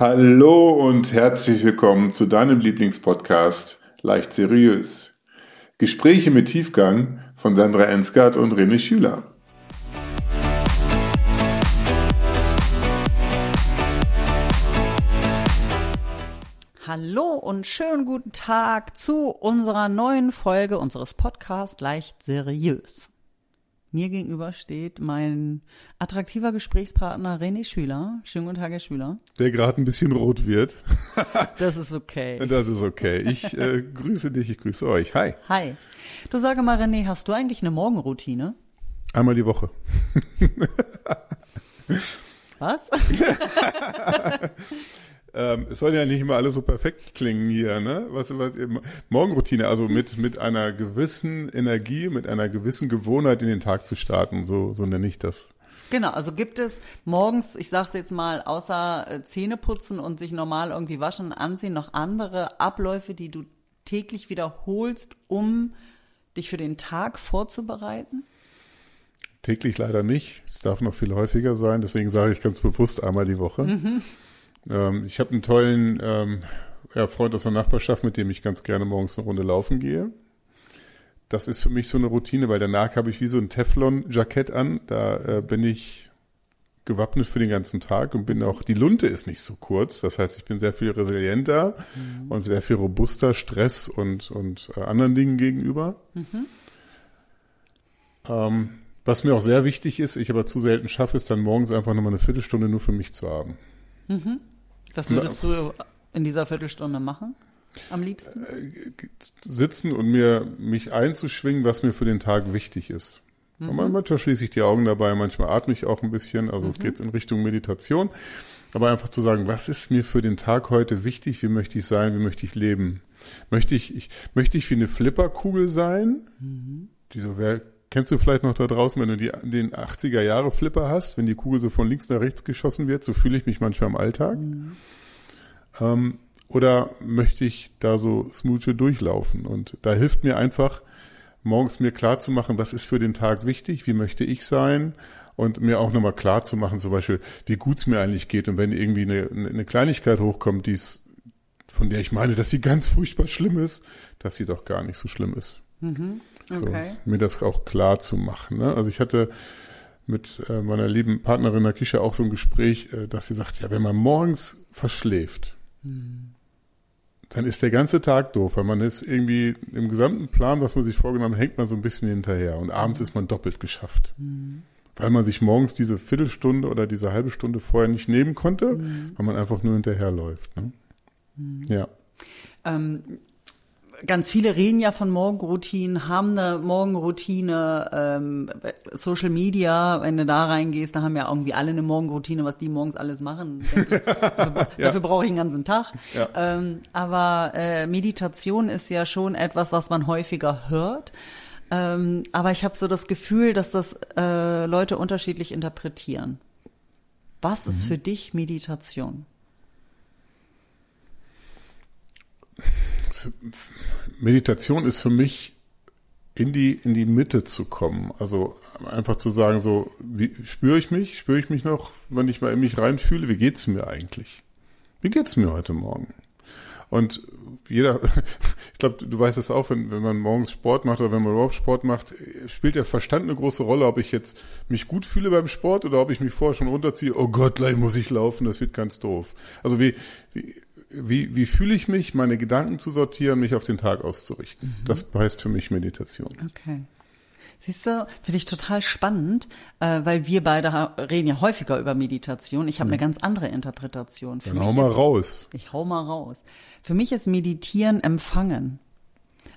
Hallo und herzlich willkommen zu deinem Lieblingspodcast Leicht Seriös. Gespräche mit Tiefgang von Sandra Ensgard und René Schüler. Hallo und schönen guten Tag zu unserer neuen Folge unseres Podcasts Leicht Seriös. Mir gegenüber steht mein attraktiver Gesprächspartner René Schüler. Schönen guten Tag, Herr Schüler. Der gerade ein bisschen rot wird. Das ist okay. Das ist okay. Ich äh, grüße dich, ich grüße euch. Hi. Hi. Du sage mal, René, hast du eigentlich eine Morgenroutine? Einmal die Woche. Was? Ähm, es soll ja nicht immer alles so perfekt klingen hier, ne? Was, was, Morgenroutine, also mit, mit einer gewissen Energie, mit einer gewissen Gewohnheit in den Tag zu starten, so, so nenne ich das. Genau, also gibt es morgens, ich sag's jetzt mal, außer äh, Zähne putzen und sich normal irgendwie waschen, anziehen, noch andere Abläufe, die du täglich wiederholst, um dich für den Tag vorzubereiten? Täglich leider nicht. Es darf noch viel häufiger sein. Deswegen sage ich ganz bewusst einmal die Woche. Mhm. Ähm, ich habe einen tollen ähm, Freund aus der Nachbarschaft, mit dem ich ganz gerne morgens eine Runde laufen gehe. Das ist für mich so eine Routine, weil danach habe ich wie so ein Teflon-Jackett an. Da äh, bin ich gewappnet für den ganzen Tag und bin auch, die Lunte ist nicht so kurz. Das heißt, ich bin sehr viel resilienter mhm. und sehr viel robuster Stress und, und äh, anderen Dingen gegenüber. Mhm. Ähm, was mir auch sehr wichtig ist, ich aber zu selten schaffe, ist dann morgens einfach nochmal eine Viertelstunde nur für mich zu haben. Mhm. Das würdest du in dieser Viertelstunde machen? Am liebsten? Sitzen und mir mich einzuschwingen, was mir für den Tag wichtig ist. Mhm. Manchmal schließe ich die Augen dabei, manchmal atme ich auch ein bisschen. Also mhm. es geht in Richtung Meditation. Aber einfach zu sagen, was ist mir für den Tag heute wichtig? Wie möchte ich sein? Wie möchte ich leben? Möchte ich, ich möchte ich wie eine Flipperkugel sein? Mhm. Die so, wer, kennst du vielleicht noch da draußen, wenn du die, den 80er Jahre Flipper hast, wenn die Kugel so von links nach rechts geschossen wird? So fühle ich mich manchmal im Alltag. Mhm. Ähm, oder möchte ich da so smoothie durchlaufen? Und da hilft mir einfach, morgens mir klar zu machen, was ist für den Tag wichtig, wie möchte ich sein und mir auch nochmal klar zu machen, zum Beispiel, wie gut es mir eigentlich geht und wenn irgendwie eine, eine Kleinigkeit hochkommt, die's, von der ich meine, dass sie ganz furchtbar schlimm ist, dass sie doch gar nicht so schlimm ist. Mhm. Okay. So, mir das auch klar zu machen. Ne? Also ich hatte mit äh, meiner lieben Partnerin Nakisha auch so ein Gespräch, äh, dass sie sagt, ja, wenn man morgens verschläft, dann ist der ganze Tag doof, weil man ist irgendwie im gesamten Plan, was man sich vorgenommen hat, hängt man so ein bisschen hinterher und abends ist man doppelt geschafft. Mhm. Weil man sich morgens diese Viertelstunde oder diese halbe Stunde vorher nicht nehmen konnte, mhm. weil man einfach nur hinterherläuft. Ne? Mhm. Ja. Ähm, ganz viele reden ja von Morgenroutinen, haben eine Morgenroutine, ähm, Social Media, wenn du da reingehst, da haben ja irgendwie alle eine Morgenroutine, was die morgens alles machen. dafür, ja. dafür brauche ich einen ganzen Tag. Ja. Ähm, aber äh, Meditation ist ja schon etwas, was man häufiger hört. Ähm, aber ich habe so das Gefühl, dass das äh, Leute unterschiedlich interpretieren. Was mhm. ist für dich Meditation? Meditation ist für mich in die, in die Mitte zu kommen. Also einfach zu sagen, so, wie spüre ich mich? Spüre ich mich noch, wenn ich mal in mich reinfühle? Wie geht's mir eigentlich? Wie geht's mir heute Morgen? Und jeder, ich glaube, du weißt es auch, wenn, wenn man morgens Sport macht oder wenn man überhaupt Sport macht, spielt der Verstand eine große Rolle, ob ich jetzt mich gut fühle beim Sport oder ob ich mich vorher schon runterziehe, oh Gott, gleich muss ich laufen, das wird ganz doof. Also wie, wie wie, wie fühle ich mich, meine Gedanken zu sortieren, mich auf den Tag auszurichten. Mhm. Das heißt für mich Meditation. Okay. Siehst du, finde ich total spannend, äh, weil wir beide reden ja häufiger über Meditation. Ich habe mhm. eine ganz andere Interpretation. Für Dann hau mal ist, raus. Ich hau mal raus. Für mich ist Meditieren empfangen.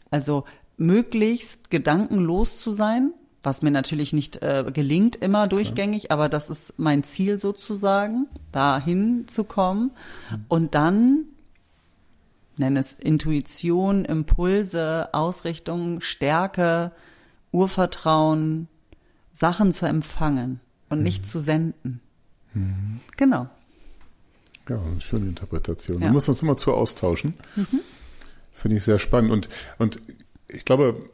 Also möglichst gedankenlos zu sein, was mir natürlich nicht äh, gelingt immer durchgängig, ja. aber das ist mein Ziel sozusagen, dahin zu kommen mhm. und dann nenne es Intuition, Impulse, Ausrichtung, Stärke, Urvertrauen, Sachen zu empfangen und mhm. nicht zu senden. Mhm. Genau. Ja, eine schöne Interpretation. Ja. Wir müssen uns immer zu austauschen. Mhm. Finde ich sehr spannend. Und, und ich glaube,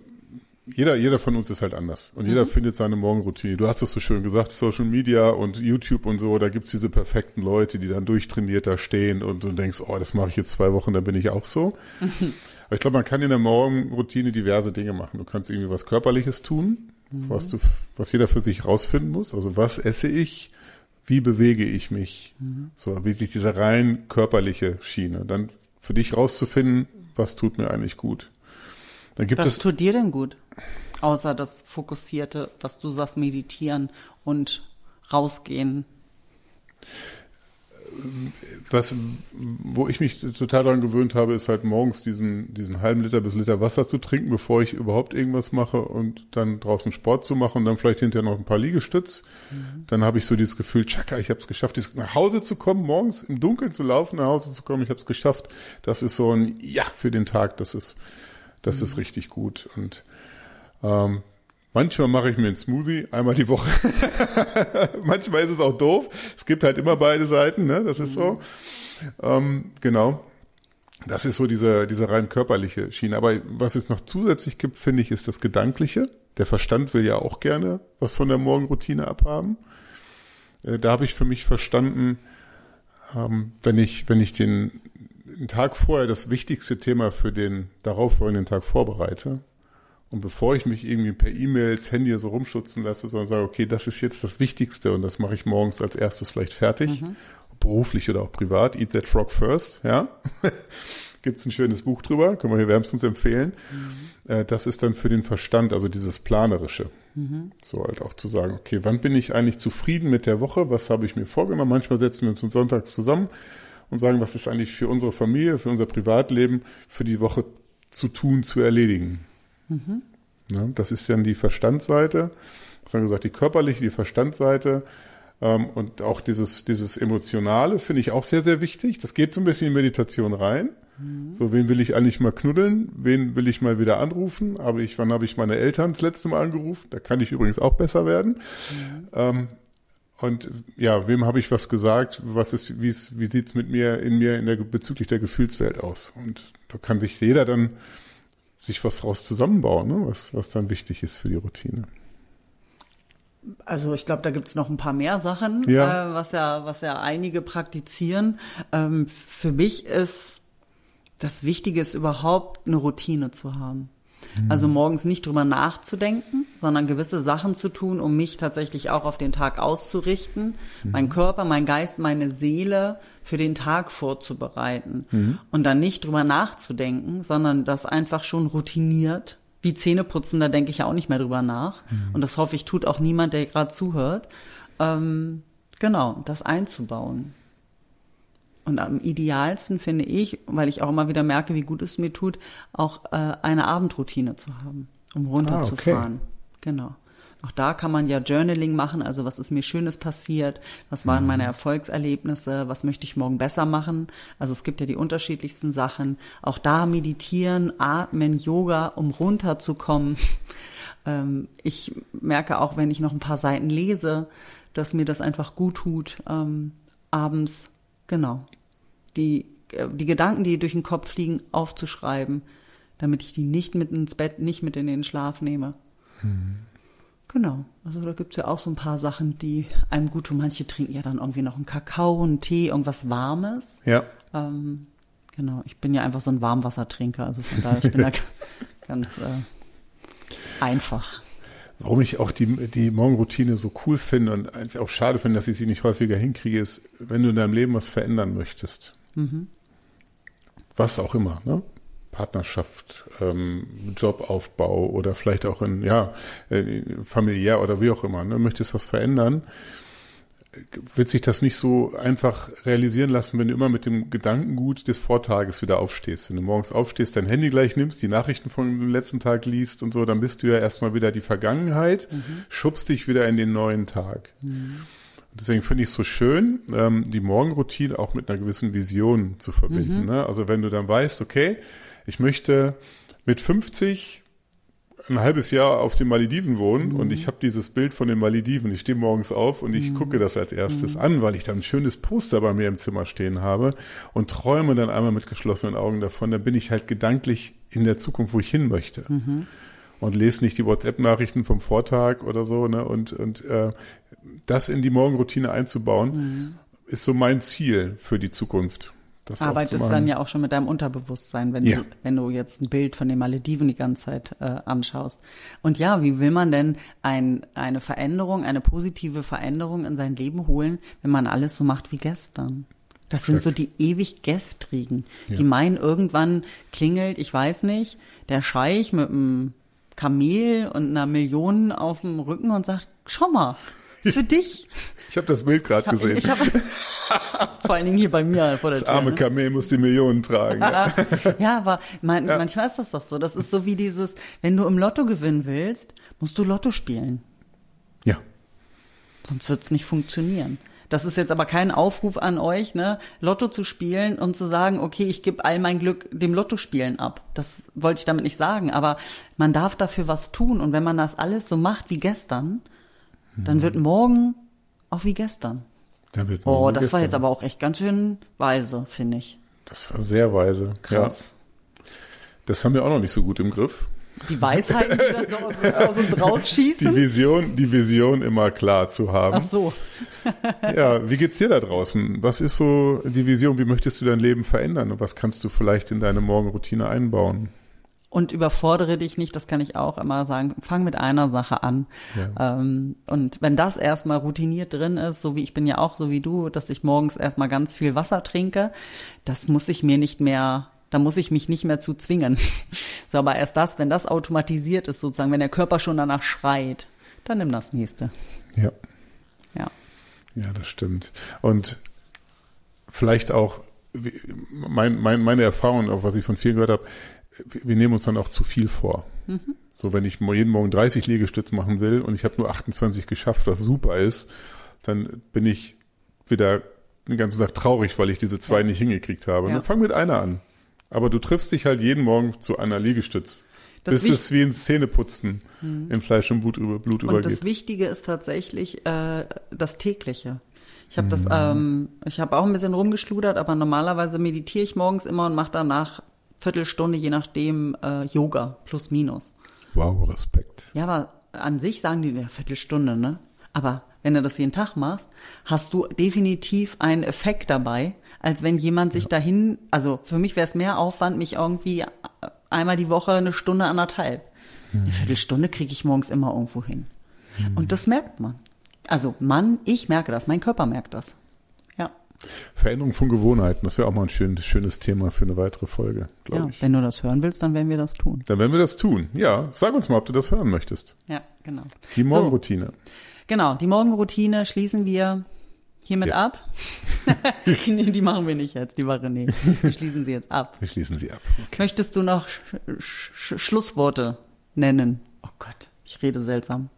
jeder, jeder von uns ist halt anders und jeder findet seine Morgenroutine. Du hast es so schön gesagt, Social Media und YouTube und so, da gibt's diese perfekten Leute, die dann durchtrainiert da stehen und du denkst, oh, das mache ich jetzt zwei Wochen, dann bin ich auch so. Aber ich glaube, man kann in der Morgenroutine diverse Dinge machen. Du kannst irgendwie was Körperliches tun, was du, was jeder für sich rausfinden muss. Also was esse ich? Wie bewege ich mich? So, wirklich diese rein körperliche Schiene. Dann für dich rauszufinden, was tut mir eigentlich gut. Dann gibt Was es, tut dir denn gut? Außer das Fokussierte, was du sagst, meditieren und rausgehen. was, wo ich mich total daran gewöhnt habe, ist halt morgens diesen, diesen halben Liter bis Liter Wasser zu trinken, bevor ich überhaupt irgendwas mache und dann draußen Sport zu machen und dann vielleicht hinterher noch ein paar Liegestütz. Dann habe ich so dieses Gefühl, tschakka, ich habe es geschafft, nach Hause zu kommen, morgens im Dunkeln zu laufen, nach Hause zu kommen, ich habe es geschafft. Das ist so ein Ja für den Tag, das ist, das ist richtig gut. Und ähm, manchmal mache ich mir einen Smoothie, einmal die Woche. manchmal ist es auch doof. Es gibt halt immer beide Seiten, ne? Das ist so. Ähm, genau. Das ist so diese, diese rein körperliche Schiene. Aber was es noch zusätzlich gibt, finde ich, ist das Gedankliche. Der Verstand will ja auch gerne was von der Morgenroutine abhaben. Äh, Da habe ich für mich verstanden, ähm, wenn ich, wenn ich den, den Tag vorher das wichtigste Thema für den darauffolgenden Tag vorbereite und bevor ich mich irgendwie per E-Mails, Handy so rumschützen lasse, sondern sage, okay, das ist jetzt das Wichtigste und das mache ich morgens als erstes vielleicht fertig, beruflich oder auch privat, Eat That Frog First, ja. Gibt's ein schönes Buch drüber, können wir hier wärmstens empfehlen. Äh, Das ist dann für den Verstand, also dieses Planerische. So halt auch zu sagen, okay, wann bin ich eigentlich zufrieden mit der Woche? Was habe ich mir vorgenommen? Manchmal setzen wir uns sonntags zusammen und sagen, was ist eigentlich für unsere Familie, für unser Privatleben, für die Woche zu tun, zu erledigen. Ja, das ist dann die Verstandsseite, ich habe gesagt, die körperliche, die Verstandsseite ähm, und auch dieses, dieses Emotionale finde ich auch sehr, sehr wichtig. Das geht so ein bisschen in Meditation rein. So, wen will ich eigentlich mal knuddeln? Wen will ich mal wieder anrufen? Aber ich, wann habe ich meine Eltern das letzte Mal angerufen? Da kann ich übrigens auch besser werden. Ähm, und ja, wem habe ich was gesagt? Was ist, wie, ist, wie sieht's mit mir in mir in der bezüglich der Gefühlswelt aus? Und da kann sich jeder dann sich was draus zusammenbauen, ne? was, was dann wichtig ist für die Routine. Also ich glaube, da gibt's noch ein paar mehr Sachen, Ja. Äh, was ja, was ja einige praktizieren. Ähm, für mich ist das Wichtige ist überhaupt eine Routine zu haben. Also morgens nicht drüber nachzudenken, sondern gewisse Sachen zu tun, um mich tatsächlich auch auf den Tag auszurichten, meinen Körper, meinen Geist, meine Seele für den Tag vorzubereiten und dann nicht drüber nachzudenken, sondern das einfach schon routiniert. Wie Zähneputzen, da denke ich ja auch nicht mehr drüber nach. Und das hoffe ich, tut auch niemand, der gerade zuhört. Ähm, genau, das einzubauen. Und am idealsten finde ich, weil ich auch immer wieder merke, wie gut es mir tut, auch äh, eine Abendroutine zu haben, um runterzufahren. Genau. Auch da kann man ja Journaling machen, also was ist mir Schönes passiert, was waren meine Erfolgserlebnisse, was möchte ich morgen besser machen. Also es gibt ja die unterschiedlichsten Sachen. Auch da meditieren, atmen, Yoga, um runterzukommen. Ähm, ich merke auch, wenn ich noch ein paar Seiten lese, dass mir das einfach gut tut, ähm, abends, genau, die, äh, die Gedanken, die durch den Kopf fliegen, aufzuschreiben, damit ich die nicht mit ins Bett, nicht mit in den Schlaf nehme. Genau, also da gibt's ja auch so ein paar Sachen, die einem gut tun. Manche trinken ja dann irgendwie noch einen Kakao, einen Tee, irgendwas Warmes. Ja. Ähm, genau, ich bin ja einfach so ein Warmwassertrinker, also von daher, ich bin da ganz äh, einfach. Warum ich auch die, die Morgenroutine so cool finde und eins auch schade finde, dass ich sie nicht häufiger hinkriege, ist, wenn du in deinem Leben was verändern möchtest. Was auch immer, ne? Partnerschaft, ähm, Jobaufbau oder vielleicht auch in, ja, äh, familiär oder wie auch immer, ne? Möchtest was verändern, wird sich das nicht so einfach realisieren lassen, wenn du immer mit dem Gedankengut des Vortages wieder aufstehst. Wenn du morgens aufstehst, dein Handy gleich nimmst, die Nachrichten von dem letzten Tag liest und so, dann bist du ja erstmal wieder die Vergangenheit, schubst dich wieder in den neuen Tag. Und Deswegen finde ich es so schön, ähm, die Morgenroutine auch mit einer gewissen Vision zu verbinden. Ne? Also wenn du dann weißt, okay, ich möchte mit 50 ein halbes Jahr auf den Malediven wohnen und ich habe dieses Bild von den Malediven. Ich stehe morgens auf und ich gucke das als erstes an, weil ich dann ein schönes Poster bei mir im Zimmer stehen habe und träume dann einmal mit geschlossenen Augen davon. Dann bin ich halt gedanklich in der Zukunft, wo ich hin möchte. und lese nicht die WhatsApp-Nachrichten vom Vortag oder so, ne? Und, und äh, das in die Morgenroutine einzubauen, mhm. ist so mein Ziel für die Zukunft. Das Arbeitest dann ja auch schon mit deinem Unterbewusstsein, wenn, ja. du, wenn du jetzt ein Bild von den Malediven die ganze Zeit äh, anschaust. Und ja, wie will man denn ein, eine Veränderung, eine positive Veränderung in sein Leben holen, wenn man alles so macht wie gestern? Das sind so die ewig Gestrigen, ja. die meinen, irgendwann klingelt, ich weiß nicht, der Scheich mit einem Kamel und einer Million auf dem Rücken und sagt, schau mal, ist für dich. Ich habe das Bild gerade gesehen. Ich hab, vor allen Dingen hier bei mir vor der Das Tür, arme ne? Kamel muss die Millionen tragen. Ja, ja aber man, ja. manchmal ist das doch so. Das ist so wie dieses, wenn du im Lotto gewinnen willst, musst du Lotto spielen. Ja. Sonst wird's nicht funktionieren. Das ist jetzt aber kein Aufruf an euch, ne, Lotto zu spielen und zu sagen, okay, ich gebe all mein Glück dem Lottospielen ab. Das wollte ich damit nicht sagen, aber man darf dafür was tun und wenn man das alles so macht wie gestern, dann wird morgen auch wie gestern. Da wird oh, das gestern. war jetzt aber auch echt ganz schön weise, finde ich. Das war sehr weise. Krass. Ja. Das haben wir auch noch nicht so gut im Griff die Weisheiten, die dann so aus, aus, uns rausschießen. Die Vision, die Vision immer klar zu haben. Ach so. ja, wie geht's dir da draußen? Was ist so die Vision? Wie möchtest du dein Leben verändern? Und was kannst du vielleicht in deine Morgenroutine einbauen? Und überfordere dich nicht, das kann ich auch immer sagen. Fang mit einer Sache an. Ja. Ähm, und wenn das erstmal routiniert drin ist, so wie ich bin ja auch so wie du, dass ich morgens erstmal ganz viel Wasser trinke, das muss ich mir nicht mehr da muss ich mich nicht mehr zu zwingen. so, aber erst das, wenn das automatisiert ist, sozusagen, wenn der Körper schon danach schreit, dann nimm das nächste. Ja. Ja. Ja, das stimmt. Und vielleicht auch mein, mein, meine Erfahrung, auch was ich von vielen gehört habe, wir nehmen uns dann auch zu viel vor. Mhm. So, wenn ich jeden Morgen 30 Liegestütze machen will und ich habe nur 28 geschafft, was super ist, dann bin ich wieder den ganzen Tag traurig, weil ich diese zwei ja. nicht hingekriegt habe. Ja. Fang mit einer an. Aber du triffst dich halt jeden Morgen zu einer Liegestütz. Das bis es wie ein Zähneputzen mhm. in Fleisch und Blut, Blut und übergeht. Und das Wichtige ist tatsächlich äh, das tägliche. Ich habe das, mhm. ähm, ich habe auch ein bisschen rumgeschludert, aber normalerweise meditiere ich morgens immer und mache danach Viertelstunde, je nachdem, äh, Yoga plus minus. Wow, Respekt. Ja, aber an sich sagen die ja Viertelstunde, ne? Aber wenn du das jeden Tag machst, hast du definitiv einen Effekt dabei, als wenn jemand sich ja. dahin, also für mich wäre es mehr Aufwand, mich irgendwie einmal die Woche eine Stunde, anderthalb. Mhm. Eine Viertelstunde kriege ich morgens immer irgendwo hin. Mhm. Und das merkt man. Also Mann, ich merke das, mein Körper merkt das. Veränderung von Gewohnheiten, das wäre auch mal ein schön, schönes Thema für eine weitere Folge, glaube ja, ich. Wenn du das hören willst, dann werden wir das tun. Dann werden wir das tun. Ja, sag uns mal, ob du das hören möchtest. Ja, genau. Die Morgenroutine. So, genau, die Morgenroutine schließen wir hiermit jetzt. ab? nee, die machen wir nicht jetzt, die war René. Wir schließen sie jetzt ab. Wir schließen sie ab. Okay. Möchtest du noch Sch Sch Schlussworte nennen? Oh Gott, ich rede seltsam.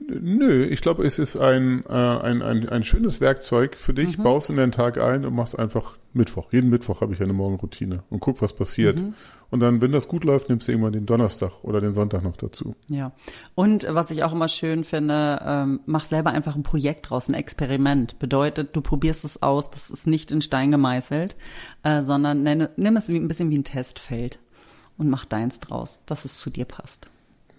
Nö, ich glaube, es ist ein, äh, ein, ein, ein schönes Werkzeug für dich. Mhm. Baust in den Tag ein und machst einfach Mittwoch. Jeden Mittwoch habe ich eine Morgenroutine und guck, was passiert. Mhm. Und dann, wenn das gut läuft, nimmst du irgendwann den Donnerstag oder den Sonntag noch dazu. Ja. Und was ich auch immer schön finde, ähm, mach selber einfach ein Projekt draus, ein Experiment. Bedeutet, du probierst es aus, das ist nicht in Stein gemeißelt, äh, sondern nimm es wie, ein bisschen wie ein Testfeld und mach deins draus, dass es zu dir passt.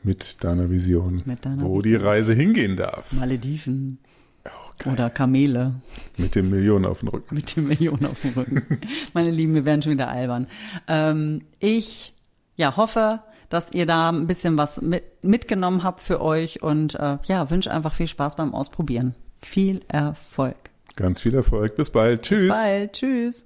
Mit deiner Vision. Mit deiner wo Vision. die Reise hingehen darf. Malediven. Oh, Oder Kamele. Mit den Millionen auf dem Rücken. Mit den Millionen auf dem Rücken. Meine Lieben, wir werden schon wieder albern. Ähm, ich ja, hoffe, dass ihr da ein bisschen was mit, mitgenommen habt für euch und äh, ja, wünsche einfach viel Spaß beim Ausprobieren. Viel Erfolg. Ganz viel Erfolg. Bis bald. Tschüss. Bis bald. Tschüss.